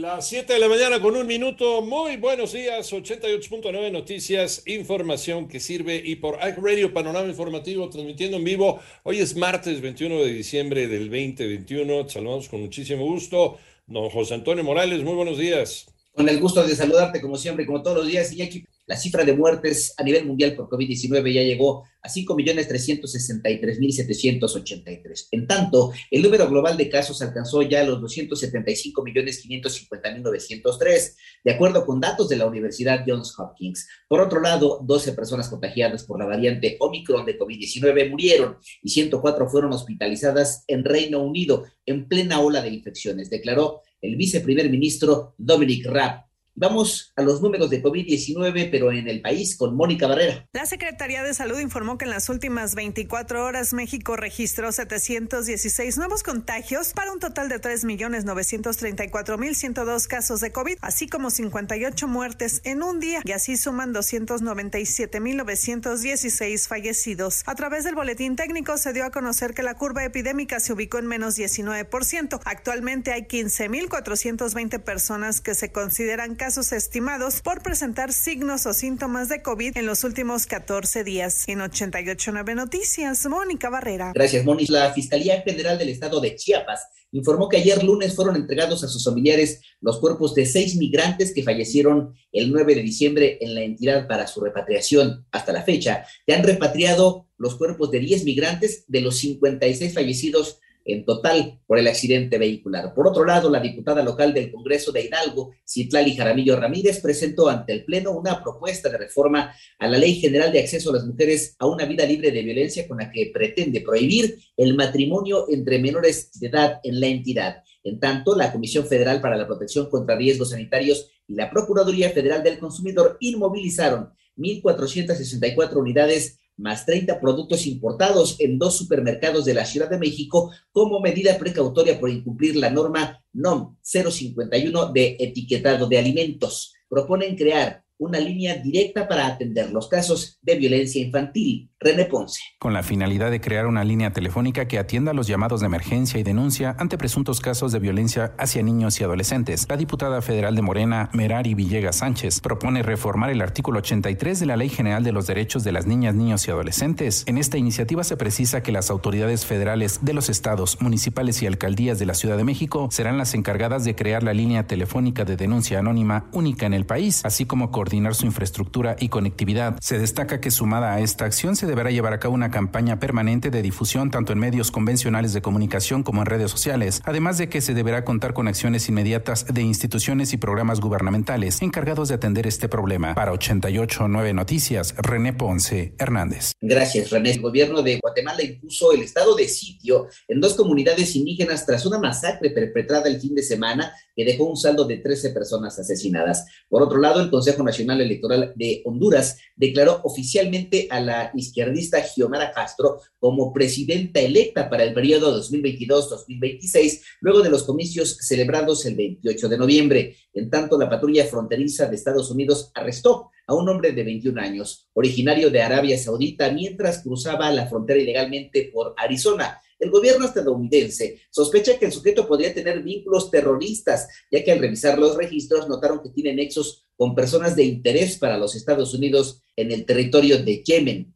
Las 7 de la mañana con un minuto. Muy buenos días. 88.9 Noticias, información que sirve y por Radio Panorama Informativo transmitiendo en vivo. Hoy es martes 21 de diciembre del 2021. Te saludamos con muchísimo gusto. Don José Antonio Morales, muy buenos días. Con el gusto de saludarte como siempre, como todos los días. Y aquí la cifra de muertes a nivel mundial por COVID-19 ya llegó a 5.363.783. En tanto, el número global de casos alcanzó ya los 275.550.903, de acuerdo con datos de la Universidad Johns Hopkins. Por otro lado, 12 personas contagiadas por la variante Omicron de COVID-19 murieron y 104 fueron hospitalizadas en Reino Unido en plena ola de infecciones, declaró el viceprimer ministro Dominic Raab. Vamos a los números de COVID-19, pero en el país con Mónica Barrera. La Secretaría de Salud informó que en las últimas 24 horas México registró 716 nuevos contagios para un total de 3.934.102 casos de COVID, así como 58 muertes en un día y así suman 297.916 fallecidos. A través del boletín técnico se dio a conocer que la curva epidémica se ubicó en menos 19%. Actualmente hay 15.420 personas que se consideran casos casos estimados por presentar signos o síntomas de COVID en los últimos 14 días. En 889 Noticias, Mónica Barrera. Gracias, Mónica. La Fiscalía Federal del Estado de Chiapas informó que ayer lunes fueron entregados a sus familiares los cuerpos de seis migrantes que fallecieron el 9 de diciembre en la entidad para su repatriación. Hasta la fecha, ya han repatriado los cuerpos de 10 migrantes de los 56 fallecidos en total por el accidente vehicular. Por otro lado, la diputada local del Congreso de Hidalgo, Citlali Jaramillo Ramírez, presentó ante el Pleno una propuesta de reforma a la Ley General de Acceso a las Mujeres a una vida libre de violencia con la que pretende prohibir el matrimonio entre menores de edad en la entidad. En tanto, la Comisión Federal para la Protección contra Riesgos Sanitarios y la Procuraduría Federal del Consumidor inmovilizaron 1.464 unidades más 30 productos importados en dos supermercados de la Ciudad de México como medida precautoria por incumplir la norma NOM 051 de etiquetado de alimentos. Proponen crear una línea directa para atender los casos de violencia infantil. René Ponce. Con la finalidad de crear una línea telefónica que atienda los llamados de emergencia y denuncia ante presuntos casos de violencia hacia niños y adolescentes, la diputada federal de Morena, Merari Villegas Sánchez, propone reformar el artículo 83 de la Ley General de los Derechos de las Niñas, Niños y Adolescentes. En esta iniciativa se precisa que las autoridades federales de los estados, municipales y alcaldías de la Ciudad de México serán las encargadas de crear la línea telefónica de denuncia anónima única en el país, así como coordinar su infraestructura y conectividad. Se destaca que sumada a esta acción se deberá llevar a cabo una campaña permanente de difusión tanto en medios convencionales de comunicación como en redes sociales, además de que se deberá contar con acciones inmediatas de instituciones y programas gubernamentales encargados de atender este problema. Para 889 Noticias, René Ponce Hernández. Gracias, René. El gobierno de Guatemala impuso el estado de sitio en dos comunidades indígenas tras una masacre perpetrada el fin de semana que dejó un saldo de 13 personas asesinadas. Por otro lado, el Consejo Nacional Electoral de Honduras declaró oficialmente a la izquierdista Giomara Castro como presidenta electa para el periodo 2022-2026, luego de los comicios celebrados el 28 de noviembre. En tanto, la patrulla fronteriza de Estados Unidos arrestó a un hombre de 21 años, originario de Arabia Saudita, mientras cruzaba la frontera ilegalmente por Arizona. El gobierno estadounidense sospecha que el sujeto podría tener vínculos terroristas, ya que al revisar los registros notaron que tiene nexos con personas de interés para los Estados Unidos en el territorio de Yemen.